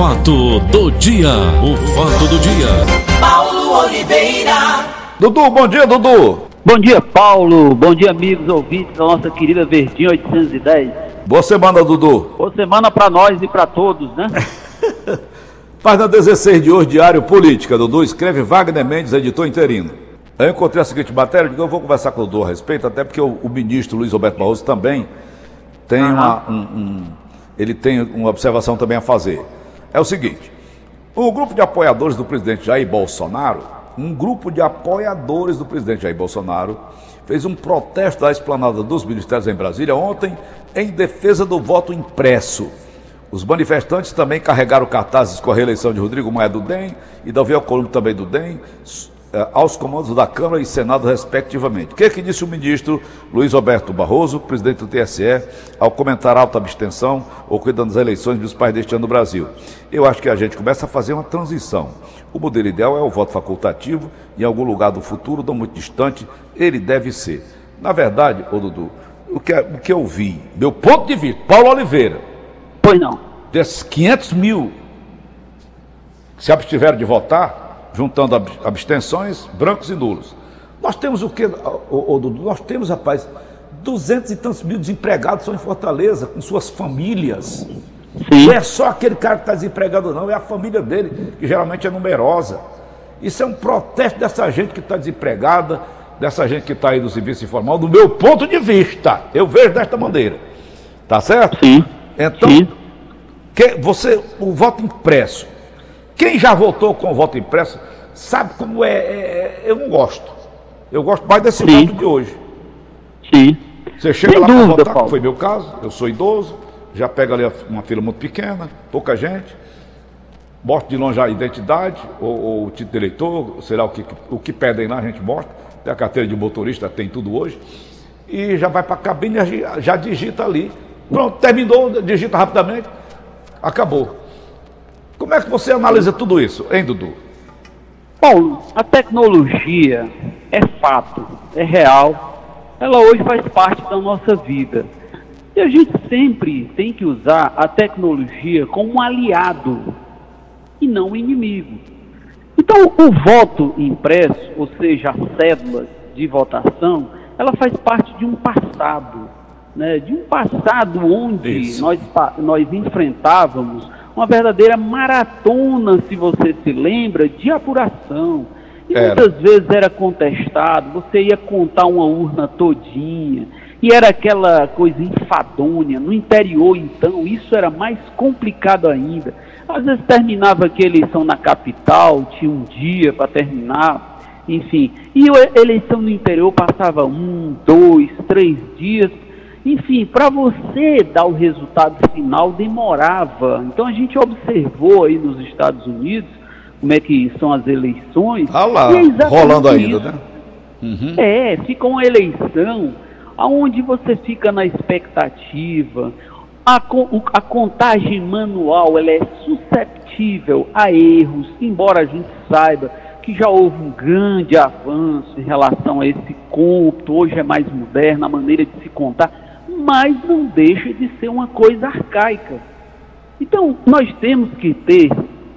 fato do dia, o fato do dia. Paulo Oliveira. Dudu, bom dia, Dudu. Bom dia, Paulo. Bom dia, amigos ouvintes da nossa querida Verdinha 810. Boa semana, Dudu. Boa semana para nós e para todos, né? Página 16 de hoje, Diário Política. Dudu escreve Wagner Mendes, editor interino. Eu encontrei a seguinte matéria, digo, eu vou conversar com o Dudu a respeito, até porque o, o ministro Luiz Roberto Barroso também tem uma, um, um, ele tem uma observação também a fazer. É o seguinte: o grupo de apoiadores do presidente Jair Bolsonaro, um grupo de apoiadores do presidente Jair Bolsonaro, fez um protesto da esplanada dos ministérios em Brasília ontem em defesa do voto impresso. Os manifestantes também carregaram cartazes com a reeleição de Rodrigo Maia do DEM e Davi Alcolumbre também do DEM aos comandos da Câmara e Senado, respectivamente. O que, é que disse o ministro Luiz Roberto Barroso, presidente do TSE, ao comentar a alta abstenção ocorrida nas eleições dos pais deste ano no Brasil? Eu acho que a gente começa a fazer uma transição. O modelo ideal é o voto facultativo, em algum lugar do futuro, não muito distante, ele deve ser. Na verdade, ô Dudu, o que, o que eu vi, meu ponto de vista, Paulo Oliveira, Pois não. desses 500 mil que se abstiveram de votar, juntando ab- abstenções, brancos e nulos. Nós temos o quê, Dudu? Nós temos, rapaz, 200 e tantos mil desempregados são em Fortaleza, com suas famílias. Sim. Não é só aquele cara que está desempregado, não, é a família dele, que geralmente é numerosa. Isso é um protesto dessa gente que está desempregada, dessa gente que está aí no serviço informal, do meu ponto de vista. Eu vejo desta maneira. Tá certo? Sim. Então, Sim. que você, o voto impresso. Quem já votou com voto impresso sabe como é. é- é- eu não gosto. Eu gosto mais desse Sim. voto de hoje. Sim. Você chega Sem lá para votar, Paulo. foi meu caso, eu sou idoso, já pega ali uma fila muito pequena, pouca gente, mostra de longe a identidade, ou, ou o título de eleitor, sei lá o que, o que pedem lá, a gente mostra, tem a carteira de motorista, tem tudo hoje, e já vai para a cabine, já digita ali. Pronto, terminou, digita rapidamente, acabou. Como é que você analisa tudo isso, hein, Dudu? Paulo, a tecnologia é fato, é real. Ela hoje faz parte da nossa vida. E a gente sempre tem que usar a tecnologia como um aliado e não um inimigo. Então, o voto impresso, ou seja, a cédula de votação, ela faz parte de um passado, né? de um passado onde Isso. nós, nós enfrentávamos uma verdadeira maratona, se você se lembra, de apuração. E Era. muitas vezes era contestado, você ia contar uma urna todinha, e era aquela coisa enfadonha. No interior, então, isso era mais complicado ainda. Às vezes terminava aqui a eleição na capital, tinha um dia para terminar, enfim. E a eleição no interior passava um, dois, três dias. Enfim, para você dar o resultado final demorava. Então a gente observou aí nos Estados Unidos como é que são as eleições. Ah lá, é rolando ainda, isso. né? Uhum. É, fica uma eleição onde você fica na expectativa. A, a contagem manual ela é susceptível a erros, embora a gente saiba que já houve um grande avanço em relação a esse cômputo, hoje é mais moderno a maneira de se contar, mas não deixa de ser uma coisa arcaica. Então, nós temos que ter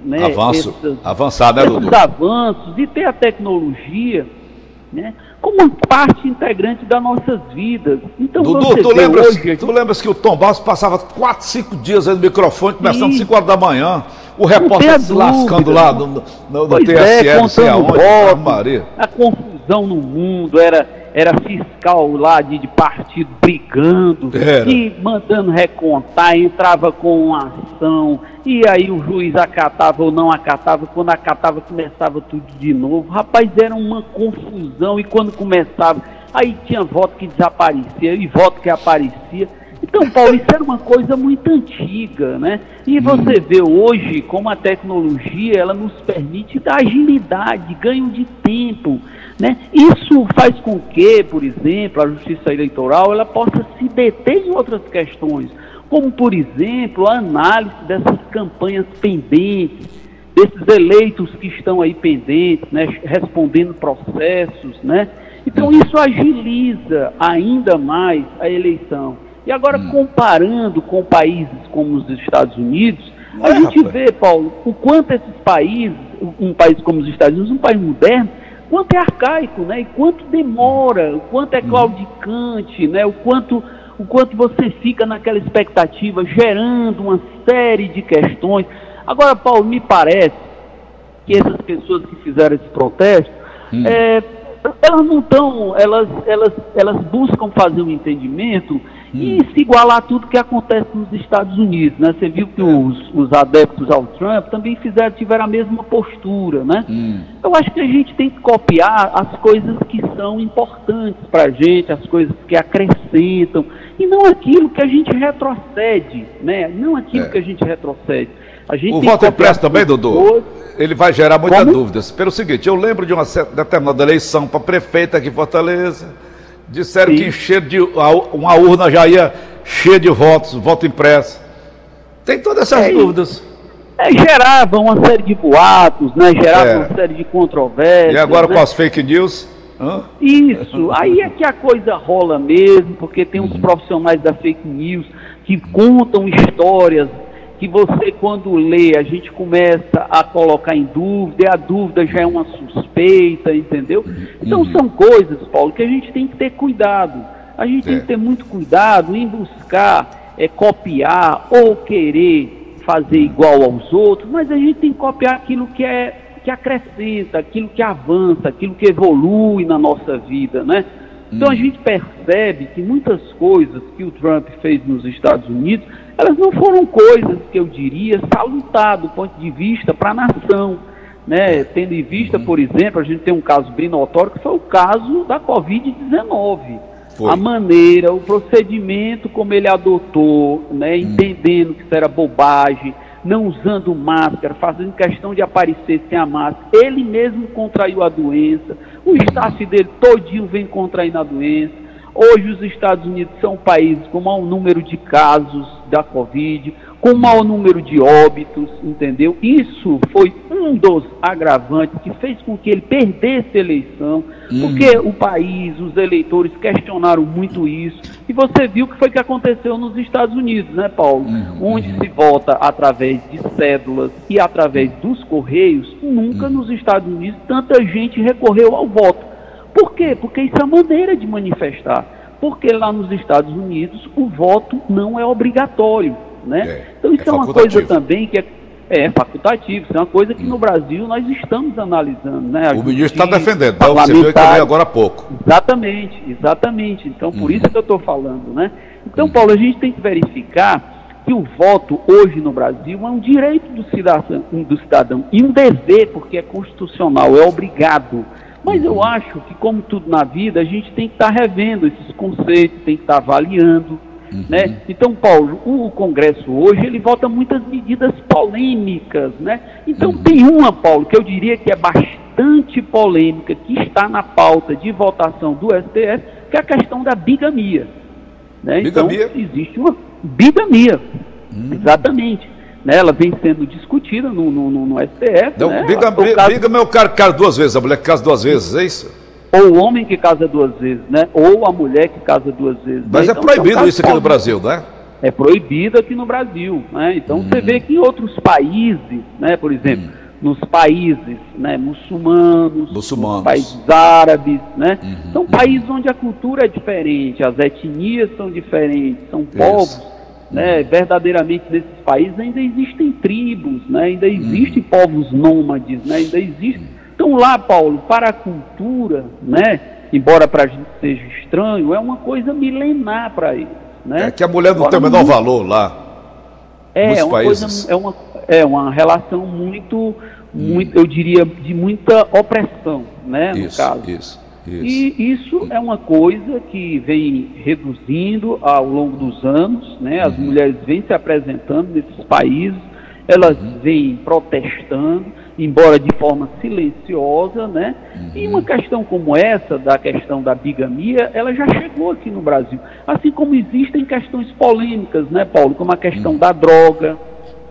né, Avanço, essas- avançado, né, esses Dudu? avanços e ter a tecnologia né, como uma parte integrante das nossas vidas. Então Dudu, tu lembras, hoje tu lembras que o Tom Barros passava 4, 5 dias aí no microfone, começando Sim. 5 horas da manhã, o repórter se lascando dúvida. lá no, no, no TSE, é, não sei aonde, Maria. a confusão no mundo, era, era fiscal lá de, de partido brigando Era. e mandando recontar, entrava com uma ação, e aí o juiz acatava ou não acatava, quando acatava começava tudo de novo. Rapaz, era uma confusão, e quando começava, aí tinha voto que desaparecia e voto que aparecia. Então, Paulo, isso era uma coisa muito antiga, né? E você vê hoje como a tecnologia ela nos permite dar agilidade, ganho de tempo, né? Isso faz com que, por exemplo, a Justiça Eleitoral ela possa se deter em outras questões, como por exemplo a análise dessas campanhas pendentes, desses eleitos que estão aí pendentes, né? Respondendo processos, né? Então isso agiliza ainda mais a eleição. E agora, comparando com países como os Estados Unidos, A é, gente rapaz. vê, Paulo, o quanto esses países, um país como os Estados Unidos, um país moderno, quanto é arcaico, né? E quanto demora, o quanto é uhum. claudicante, né? O quanto, o quanto você fica naquela expectativa, gerando uma série de questões. Agora, Paulo, me parece que essas pessoas que fizeram esse protesto, hum. é, elas não estão, elas, elas, elas buscam fazer um entendimento hum. E se igualar a tudo que acontece nos Estados Unidos, né? Você viu que é. os, os adeptos ao Trump também fizeram, tiveram a mesma postura, né? Hum. Eu acho que a gente tem que copiar as coisas que são importantes para a gente, as coisas que acrescentam, e não aquilo que a gente retrocede, né? Não aquilo é. que a gente retrocede. A gente o voto impresso também, Dudu? Ele vai gerar muitas dúvidas. Pelo seguinte, eu lembro de uma determinada eleição para prefeito aqui em Fortaleza. Disseram Sim. que encher de uma urna já ia cheia de votos, voto impresso. Tem todas essas é, dúvidas. É, gerava uma série de boatos, né? Gerava é. uma série de controvérsias. E agora né? com as fake news? Hã? Isso, aí é que a coisa rola mesmo, porque tem uns uhum. profissionais da fake news que contam histórias que você, quando lê, a gente começa a colocar em dúvida, e a dúvida já é uma suspeita, entendeu? Então uhum. são coisas, Paulo, que a gente tem que ter cuidado. A gente é. tem que ter muito cuidado em buscar é, copiar ou querer fazer igual aos outros, mas a gente tem que copiar aquilo que é que acrescenta, aquilo que avança, aquilo que evolui na nossa vida, né? Então a uhum. gente percebe que muitas coisas que o Trump fez nos Estados Unidos elas não foram coisas que eu diria salutar do ponto de vista para a nação. Né? Tendo em vista, por exemplo, a gente tem um caso bem notório que foi o caso da Covid-19. A maneira, o procedimento como ele adotou, né? Hum. entendendo que isso era bobagem, não usando máscara, fazendo questão de aparecer sem a máscara. Ele mesmo contraiu a doença, o staff dele todinho vem contraindo a doença. Hoje os Estados Unidos são países com maior número de casos da Covid, com maior número de óbitos, entendeu? Isso foi um dos agravantes que fez com que ele perdesse a eleição, uhum. porque o país, os eleitores questionaram muito isso. E você viu o que foi que aconteceu nos Estados Unidos, né, Paulo? Uhum. Onde se vota através de cédulas e através dos correios, nunca uhum. nos Estados Unidos tanta gente recorreu ao voto. Por quê? Porque isso é a maneira de manifestar. Porque lá nos Estados Unidos o voto não é obrigatório. Né? É, então isso é, é uma coisa também que é, é, facultativo, isso é uma coisa que hum. no Brasil nós estamos analisando. Né? o ministro está defendendo, então você viu que agora há pouco. Exatamente, exatamente. Então por hum. isso que eu estou falando. Né? Então, hum. Paulo, a gente tem que verificar que o voto hoje no Brasil é um direito do cidadão, do cidadão e um dever, porque é constitucional, é obrigado. Mas eu acho que, como tudo na vida, a gente tem que estar tá revendo esses conceitos, tem que estar tá avaliando. Uhum. Né? Então, Paulo, o Congresso hoje ele vota muitas medidas polêmicas. Né? Então, uhum. tem uma, Paulo, que eu diria que é bastante polêmica, que está na pauta de votação do STF, que é a questão da bigamia. Né? Bigamia? Então, existe uma bigamia. Uhum. Exatamente né, ela vem sendo discutida no, no, no STF. Não, né? Biga, caso... biga meu cara casa duas vezes, a mulher que casa duas vezes, é isso? Ou o homem que casa duas vezes, né? Ou a mulher que casa duas vezes. Mas né? é então, proibido isso aqui no Brasil, né? É proibido aqui no Brasil, né? Então hum. você vê que em outros países, né? Por exemplo, hum. nos países né, muçulmanos, muçulmanos, nos países árabes, né? Uhum. São países onde a cultura é diferente, as etnias são diferentes, são povos né, verdadeiramente nesses países ainda existem tribos, né, ainda existem uhum. povos nômades, né, ainda existem. Então lá, Paulo, para a cultura, né, embora para a gente seja estranho, é uma coisa milenar para eles. Né? É que a mulher não tem o menor valor lá. É, é uma países. coisa, é uma, é uma relação muito, muito, hum. eu diria, de muita opressão, né, isso, no caso. Isso. Isso. E isso é uma coisa que vem reduzindo ao longo dos anos, né? As uhum. mulheres vêm se apresentando nesses países, elas uhum. vêm protestando, embora de forma silenciosa, né? Uhum. E uma questão como essa, da questão da bigamia, ela já chegou aqui no Brasil. Assim como existem questões polêmicas, né, Paulo? Como a questão uhum. da droga,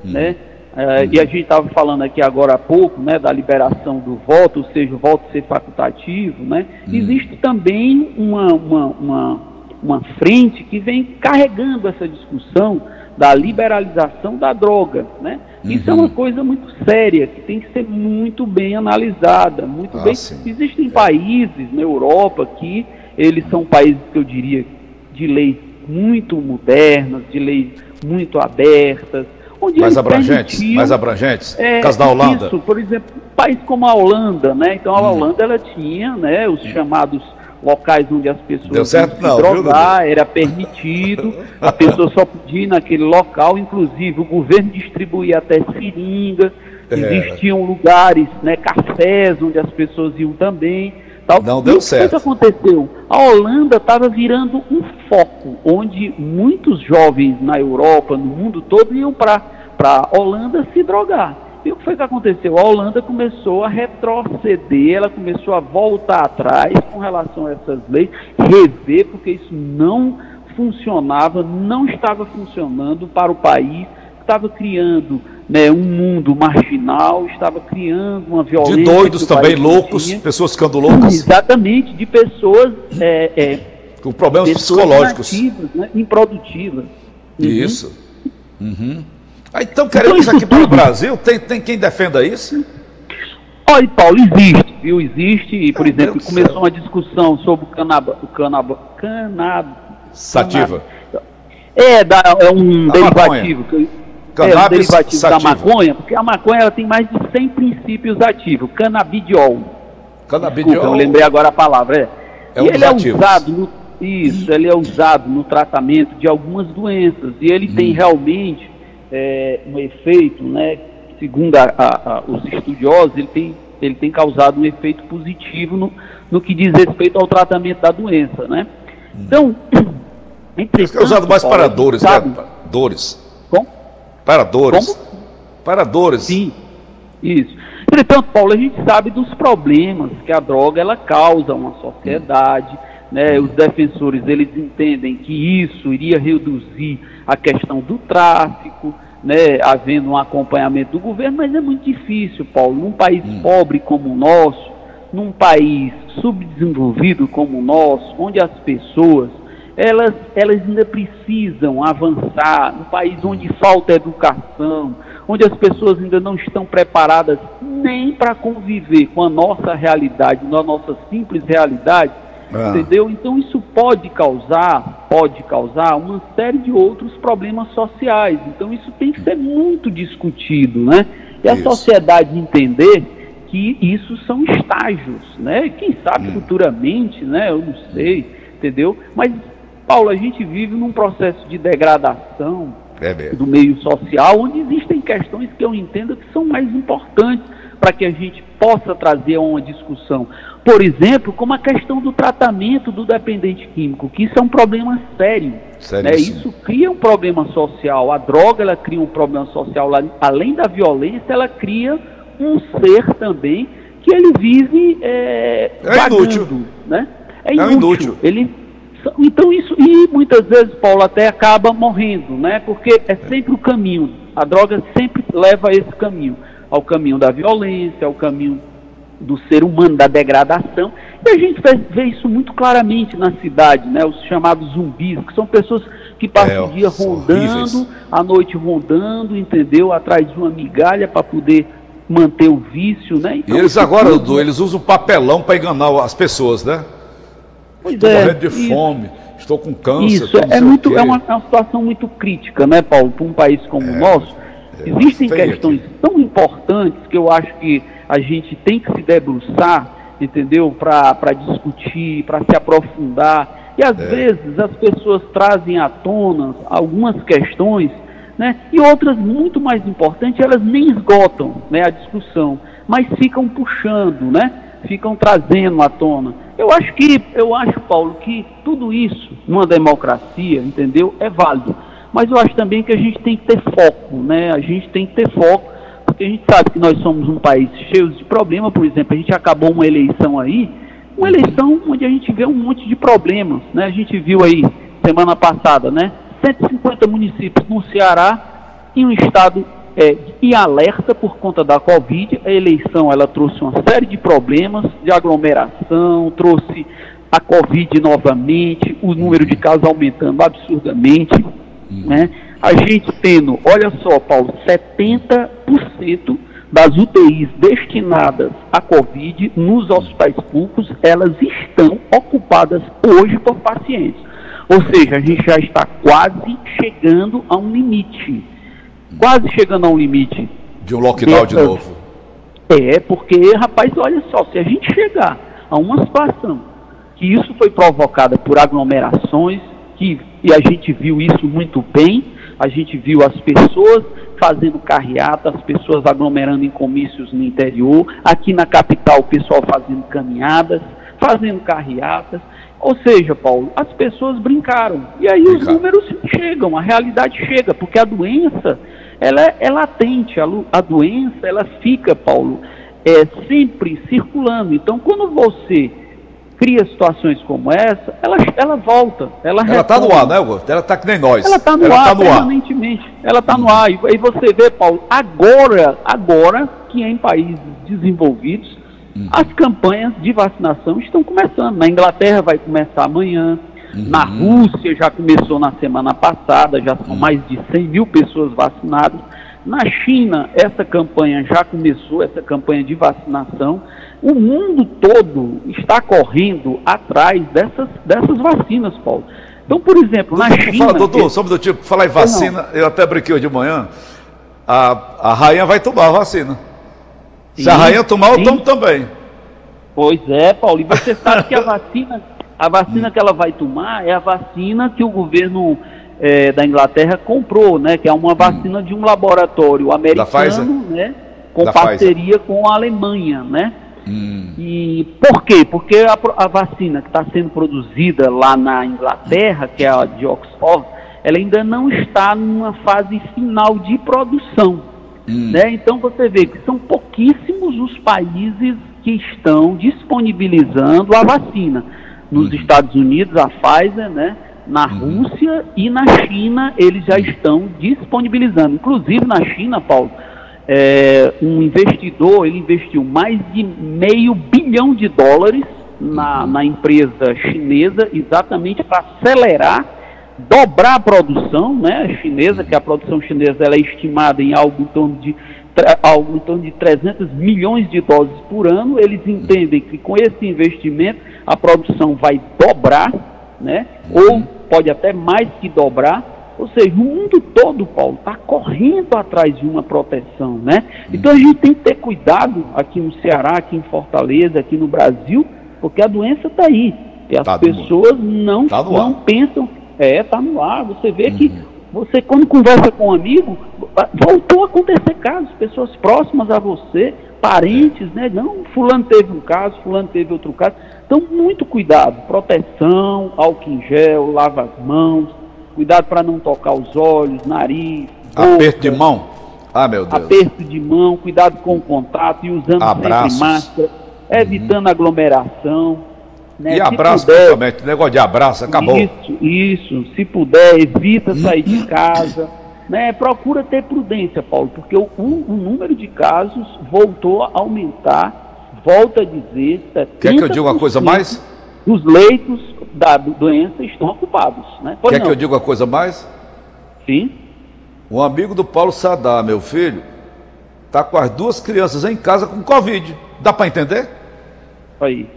né? É, e a gente estava falando aqui agora há pouco, né, da liberação do voto, ou seja, o voto ser facultativo, né? Uhum. Existe também uma, uma, uma, uma frente que vem carregando essa discussão da liberalização da droga, né? Isso é uma coisa muito séria, que tem que ser muito bem analisada, muito Ah, bem. sim. Existem países na Europa que eles são países que eu diria de leis muito modernas, de leis muito abertas, onde Mais eles abrangentes, mais abrangentes. é, Caso da Holanda. Isso, por exemplo, um país como a Holanda, né? Então a Hum. Holanda ela tinha, né, os chamados locais onde as pessoas Deu certo não, se viu, drogar, era permitido, a pessoa só podia ir naquele local, inclusive o governo distribuía até seringa, É. existiam lugares, né, cafés onde as pessoas iam também. Tal. Não E deu o certo. que aconteceu? A Holanda estava virando um foco, onde muitos jovens na Europa, no mundo todo, iam para a Holanda se drogar. E o que foi que aconteceu? A Holanda começou a retroceder, ela começou a voltar atrás com relação a essas leis, rever, porque isso não funcionava, não estava funcionando para o país, estava criando né, um mundo marginal, estava criando uma violência. De doidos também, loucos, tinha. pessoas ficando loucas, Exatamente, de pessoas, é, é, com problemas pessoas psicológicos. né, improdutivas. Uhum. Isso. Uhum. Ah, então queremos Então, aqui para o tudo- Brasil, tem, tem quem defenda isso? Olha, Paulo, existe, viu? Existe, e, por Meu exemplo, Deus começou céu. uma discussão sobre o canaba, o canaba, canab, Sativa. é, da, é um derivativo, que- é Cannabis derivativo da sativa. maconha, porque a maconha ela tem mais de 100 princípios ativos, canabidiol. Canabidiol. Desculpa, eu lembrei agora a palavra. É, É um e ele é ativos. usado no, isso, ele é usado no tratamento de algumas doenças e ele Hum. tem realmente é, um efeito, né? Segundo a- a- a- os estudiosos, ele tem, ele tem causado um efeito positivo no, no que diz respeito ao tratamento da doença, né? Então, Isso é usado mais para dores, sabe- né? Dores. Como? Para dores. Como? Para dores. Sim, isso. Entretanto, Paulo, a gente sabe dos problemas que a droga ela causa a uma sociedade, né? Os defensores eles entendem que isso iria reduzir a questão do tráfico, né? Havendo um acompanhamento do governo, mas é muito difícil, Paulo, num país pobre como o nosso, num país subdesenvolvido como o nosso, onde as pessoas elas, elas ainda precisam avançar, num país onde falta educação, onde as pessoas ainda não estão preparadas nem para conviver com a nossa realidade, com a nossa simples realidade, Ah. entendeu? Então isso pode causar, pode causar uma série de outros problemas sociais. Então isso tem que ser muito discutido, né? E a Isso. sociedade entender que isso são estágios, né? Quem sabe futuramente, né? Eu não sei, entendeu? Mas Paulo, a gente vive num processo de degradação É do meio social, onde existem questões que eu entendo que são mais importantes para que a gente possa trazer a uma discussão. Por exemplo, como a questão do tratamento do dependente químico, que isso é um problema sério. Né? Seríssimo. Isso cria um problema social. A droga ela cria um problema social. Além da violência, ela cria um ser também que ele vive é, É vagando, inútil. né? É É inútil. inútil. Ele então isso e muitas vezes Paulo até acaba morrendo, né? Porque é sempre o caminho. A droga sempre leva a esse caminho, ao caminho da violência, ao caminho do ser humano, da degradação. E a gente vê, isso muito claramente na cidade, né? Os chamados zumbis, que são pessoas que passam É, o dia rondando, horríveis. a noite rondando, entendeu? Atrás de uma migalha para poder manter o vício, né? E Então, eles agora, Dudu, eles usam papelão para enganar as pessoas, né? Pois Estou é, de isso. fome, estou com câncer. Isso, é, muito, é, uma, é uma situação muito crítica, né, Paulo, para um país como o nosso. é Existem questões aqui. tão importantes que eu acho que a gente tem que se debruçar, entendeu? Para discutir, para se aprofundar. E às É. vezes as pessoas trazem à tona algumas questões, né? E outras muito mais importantes, elas nem esgotam né, a discussão, mas ficam puxando, né? Ficam trazendo à tona. Acho que, eu acho, Paulo, que tudo isso, numa democracia, entendeu? É válido. Mas eu acho também que a gente tem que ter foco, né? A gente tem que ter foco, porque a gente sabe que nós somos um país cheio de problemas, por exemplo, a gente acabou uma eleição aí, uma eleição onde a gente vê um monte de problemas, né? A gente viu aí semana passada, né? 150 municípios no Ceará em um estado é, em alerta por conta da Covid. A eleição ela trouxe uma série de problemas de aglomeração, trouxe a Covid novamente, o número de casos aumentando absurdamente, né? a gente tendo, olha só, Paulo, 70% das UTIs destinadas à Covid nos hospitais públicos, elas estão ocupadas hoje por pacientes. Ou seja, a gente já está quase chegando a um limite. Quase chegando a um limite. De um lockdown de novo. É, porque, rapaz, olha só, se a gente chegar a uma situação que isso foi provocada por aglomerações, que, e a gente viu isso muito bem, a gente viu as pessoas fazendo carreata, as pessoas aglomerando em comícios no interior, aqui na capital o pessoal fazendo caminhadas, fazendo carreatas. Ou seja, Paulo, as pessoas brincaram. E aí os números chegam, a realidade chega, porque a doença, ela é, é latente, a, a, doença, ela fica, Paulo, é, sempre circulando. Então, quando você cria situações como essa, ela, ela volta. Ela está no ar, né, Augusto? Ela está que nem nós. Ela está no ela ar tá no permanentemente. Ar. Ela está no ar. E aí você vê, Paulo, agora, agora que em países desenvolvidos, uhum. as campanhas de vacinação estão começando. Na Inglaterra vai começar amanhã. Uhum. Na Rússia já começou na semana passada, já são uhum. mais de 100 mil pessoas vacinadas. Na China, essa campanha já começou, essa campanha de vacinação. O mundo todo está correndo atrás dessas, dessas vacinas, Paulo. Então, por exemplo, na China. Fala, doutor, sobre do tipo, falar em vacina, eu até brinquei hoje de manhã. A, a rainha vai tomar a vacina. Sim, Se a rainha tomar, sim. eu tomo também. Pois é, Paulo. E você sabe que a vacina, a vacina que ela vai tomar é a vacina que o governo é, da Inglaterra comprou, né? Que é uma vacina hum. de um laboratório americano, né? Com da parceria Pfizer. com a Alemanha, né? Hum. E por quê? Porque a, a vacina que está sendo produzida lá na Inglaterra, que é a de Oxford, ela ainda não está numa fase final de produção. Hum. Né? Então você vê que são pouquíssimos os países que estão disponibilizando a vacina. Nos hum. Estados Unidos, a Pfizer, né? Na uhum. Rússia e na China eles já estão disponibilizando. Inclusive na China, Paulo, é, um investidor ele investiu mais de meio bilhão de dólares na, uhum. na empresa chinesa exatamente para acelerar, dobrar a produção né, chinesa, que a produção chinesa ela é estimada em algo em torno de algo em torno de 300 milhões de doses por ano. Eles entendem que com esse investimento a produção vai dobrar né? Ou pode até mais que dobrar. Ou seja, o mundo todo, Paulo, está correndo atrás de uma proteção, né? Então a gente tem que ter cuidado aqui no Ceará, aqui em Fortaleza, aqui no Brasil, porque a doença está aí. E as tá pessoas não, tá não pensam. É, está no ar. Você vê uhum. que você, quando conversa com um amigo, voltou a acontecer casos, pessoas próximas a você, parentes, né? Não, fulano teve um caso, fulano teve outro caso. Então, muito cuidado, proteção, álcool em gel, lava as mãos, cuidado para não tocar os olhos, nariz, boca, aperto de mão. Ah, meu Deus. Aperto de mão, cuidado com o contato e usando Abraços. sempre máscara, evitando uhum. aglomeração. Né? E abraço, puder, principalmente, negócio de abraço, acabou. Isso, isso. Se puder, evita sair de casa né, procura ter prudência, Paulo, porque o, o, o, número de casos voltou a aumentar, volta a dizer, Quer que eu diga uma coisa mais? Os leitos da doença estão ocupados. Né? Quer não. que eu diga uma coisa mais? Sim. Um amigo do Paulo Sadar, meu filho, está com as duas crianças em casa com Covid. Dá para entender? Aí.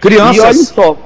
Crianças. E olha só,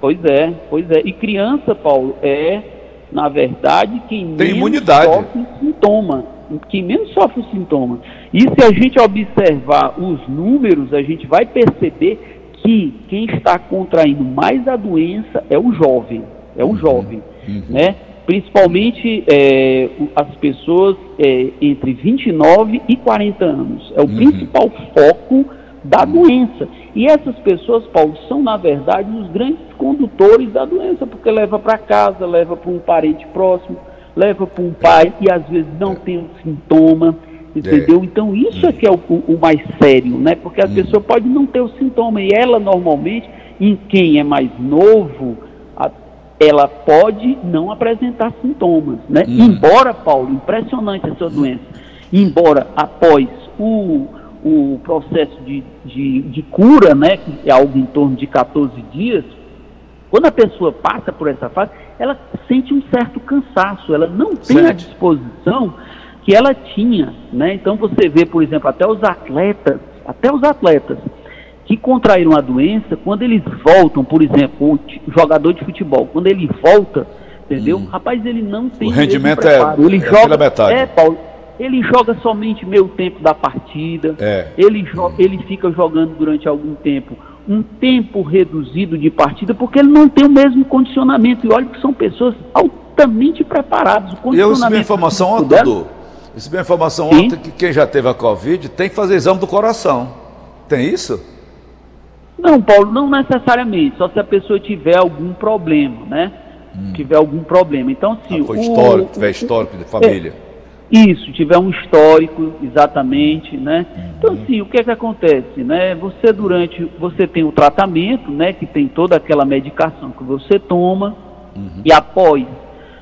pois é, pois é. E criança, Paulo, é na verdade, quem Tem menos sofre sintoma. Quem menos sofre sintoma. E se a gente observar os números, a gente vai perceber que quem está contraindo mais a doença é o jovem. É o uhum. jovem. Uhum. Né? Principalmente é, as pessoas é, entre 29 e 40 anos. É o uhum. principal foco da doença. E essas pessoas, Paulo, são na verdade os grandes condutores da doença, porque leva para casa, leva para um parente próximo, leva para um pai e às vezes não tem um sintoma, entendeu? É. Então isso é que é o, o mais sério, né? Porque a hum. pessoa pode não ter o sintoma e ela normalmente, em quem é mais novo, a, ela pode não apresentar sintomas, né? Hum. Embora, Paulo, impressionante essa doença, embora após o o processo de, de, de, cura, né, que é algo em torno de 14 dias, Quando a pessoa passa por essa fase, ela sente um certo cansaço, ela não tem a Sente. disposição que ela tinha, né? Então você vê, por exemplo, até os atletas, até os atletas que contraíram a doença, quando eles voltam, por exemplo, o jogador de futebol, quando ele volta, entendeu? Rapaz, ele não tem Hum. O rendimento é- ele é joga, metade. é, Paulo, ele joga somente meio tempo da partida. É. Ele, ele fica jogando durante algum tempo, um tempo reduzido de partida, porque ele não tem o mesmo condicionamento. E olha que são pessoas altamente preparadas. O eu recebi informação ontem, Dudu. Recebi informação Sim. ontem que quem já teve a Covid tem que fazer exame do coração. Tem isso? Não, Paulo, não necessariamente, só se a pessoa tiver algum problema, né? Tiver algum problema. Então, sim. Ah, foi o- histórico, tiver histórico de família. Isso, tiver um histórico, exatamente, né? Então, sim, o que é que acontece, né? Você durante, você tem o tratamento, né? Que tem toda aquela medicação que você toma e após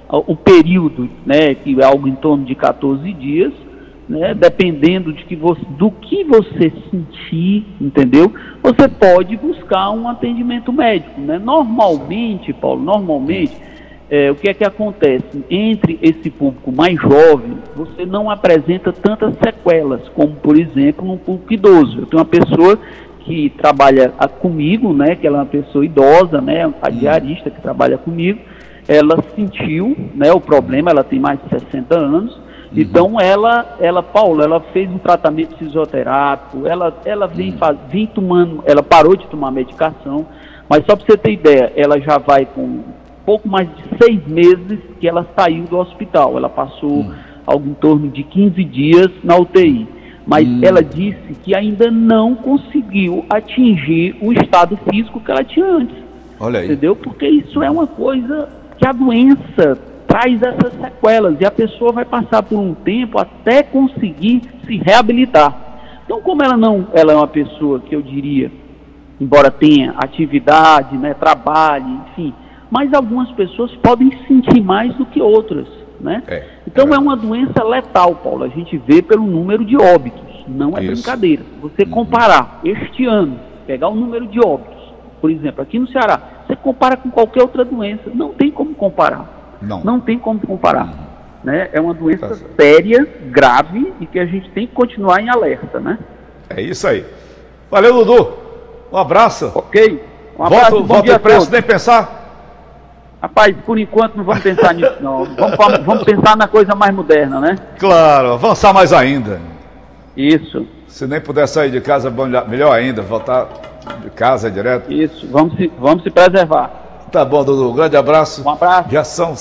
o período, né? Que é algo em torno de 14 dias, né? Dependendo de que você, do que você sentir, entendeu? Você pode buscar um atendimento médico, né? Normalmente, Paulo, normalmente é, o que é que acontece? Entre esse público mais jovem, você não apresenta tantas sequelas, como, por exemplo, num público idoso. Eu tenho uma pessoa que trabalha comigo, né, que ela é uma pessoa idosa, né, a diarista que trabalha comigo, ela sentiu, né, o problema, ela tem mais de 60 anos, então ela, ela, Paulo, ela fez um tratamento fisioterápico, ela, ela vem, faz, vem tomando, ela parou de tomar medicação, mas só para você ter ideia, ela já vai com pouco mais de seis meses que ela saiu do hospital. Ela passou algo em torno de 15 dias na UTI. Mas ela disse que ainda não conseguiu atingir o estado físico que ela tinha antes. Olha aí. Entendeu? Porque isso é uma coisa que a doença traz essas sequelas e a pessoa vai passar por um tempo até conseguir se reabilitar. Então, como ela não, ela é uma pessoa que eu diria, embora tenha atividade, né, trabalhe, enfim, mas algumas pessoas podem sentir mais do que outras, né? É, então é é uma doença letal, Paulo. A gente vê pelo número de óbitos, não é Isso. brincadeira. Você comparar este ano, pegar o número de óbitos, por exemplo, aqui no Ceará, você compara com qualquer outra doença, não tem como comparar. Não. Não tem como comparar. Né? É uma doença Tá séria, grave e que a gente tem que continuar em alerta, né? É isso aí. Valeu, Dudu. Um abraço. Ok? Um abraço, Volto, bom volto dia a impresso, nem pensar. Rapaz, por enquanto não vamos pensar nisso, não. Vamos, vamos pensar na coisa mais moderna, né? Claro, avançar mais ainda. Isso, Se nem puder sair de casa, melhor ainda, voltar de casa direto. isso. Vamos se, vamos se preservar. Tá bom, Dudu. Um grande abraço. Um abraço. Já são